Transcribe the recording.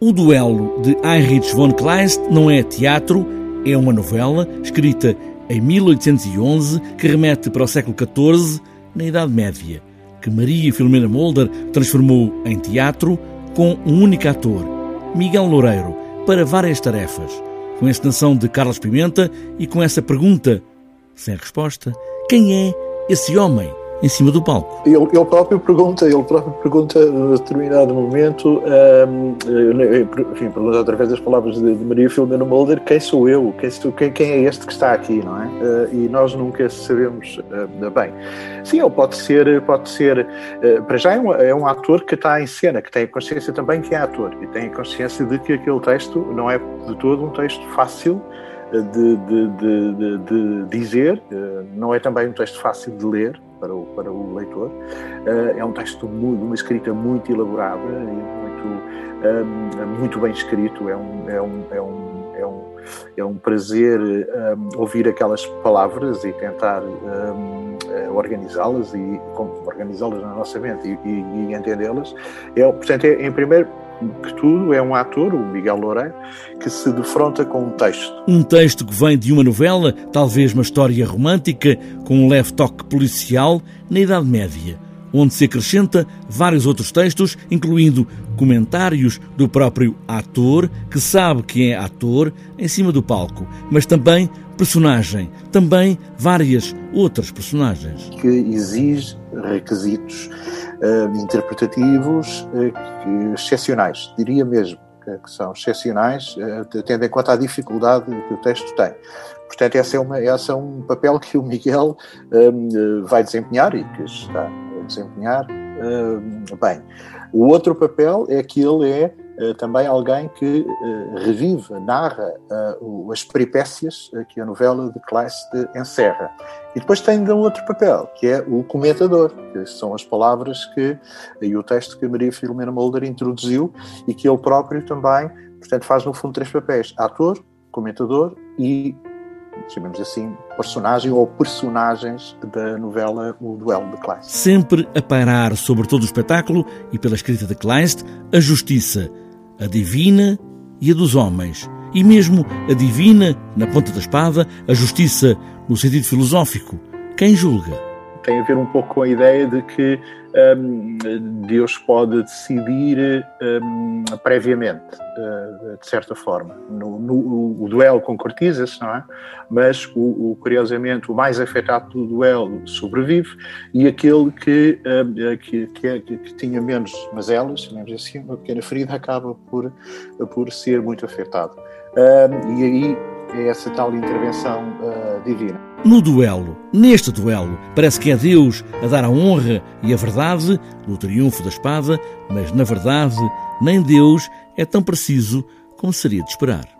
O duelo de Heinrich von Kleist não é teatro, é uma novela escrita em 1811 que remete para o século XIV, na Idade Média, que Maria Filomena Mulder transformou em teatro com um único ator, Miguel Loureiro, para várias tarefas, com a encenação de Carlos Pimenta e com essa pergunta, sem resposta, quem é esse homem? Em cima do palco. Ele, ele próprio pergunta, ele próprio pergunta a determinado momento, um, enfim, pergunta através das palavras de, de Maria Filomena Mulder, quem sou eu? Quem, quem, quem, é este que está aqui, não é? Uh, e nós nunca sabemos uh, bem. Sim, ele pode ser, pode ser, uh, para já é um, é um ator que está em cena, que tem a consciência também que é ator, e tem a consciência de que aquele texto não é de todo um texto fácil, de, de, de, de, dizer, não é também um texto fácil de ler, para o, para o leitor. Uh, é um texto muito, uma escrita muito elaborada e muito, um, muito bem escrito. É um, é um, é um, é um, é um prazer ouvir aquelas palavras e tentar eh, organizá-las e organizá-las na nossa mente e, e, e entendê-las. É, portanto, é, em primeiro que tudo é um ator, o Miguel Loureiro, que se defronta com um texto. Um texto que vem de uma novela, talvez uma história romântica, com um leve toque policial, na Idade Média, onde se acrescenta vários outros textos, incluindo comentários do próprio ator, que sabe que é ator, em cima do palco, mas também personagem, também várias outras personagens. Que exige requisitos uh, interpretativos uh, excepcionais, diria mesmo que são excepcionais, tendo em conta a dificuldade que o texto tem. Portanto, esse é, uma, esse é um papel que o Miguel vai desempenhar e que está a desempenhar bem. O outro papel é que ele é eh, também alguém que eh, revive, narra eh, as peripécias que a novela de Kleist encerra. E depois tem ainda um outro papel, que é o comentador, que são as palavras que, e o texto que Maria Filomena Mulder introduziu e que ele próprio também, portanto, faz no fundo três papéis: ator, comentador e chamemos assim, personagem ou personagens da novela O Duelo de Kleist. Sempre a pairar sobre todo o espetáculo e pela escrita de Kleist, a justiça, a divina e a dos homens, e mesmo a divina na ponta da espada, a justiça no sentido filosófico. Quem julga? Tem a ver um pouco com a ideia de que um, Deus pode decidir um, previamente, uh, de certa forma. No, no, o, duelo concretiza-se, não é? Mas, o, o, curiosamente, o mais afetado pelo duelo sobrevive e aquele que, um, que, que, é, que, tinha menos mazelas, chamemos assim, uma pequena ferida, acaba por, por ser muito afetado. e aí é essa tal intervenção uh, divina. No duelo, neste duelo, parece que é Deus a dar a honra e a verdade no triunfo da espada, mas na verdade, nem Deus é tão preciso como seria de esperar.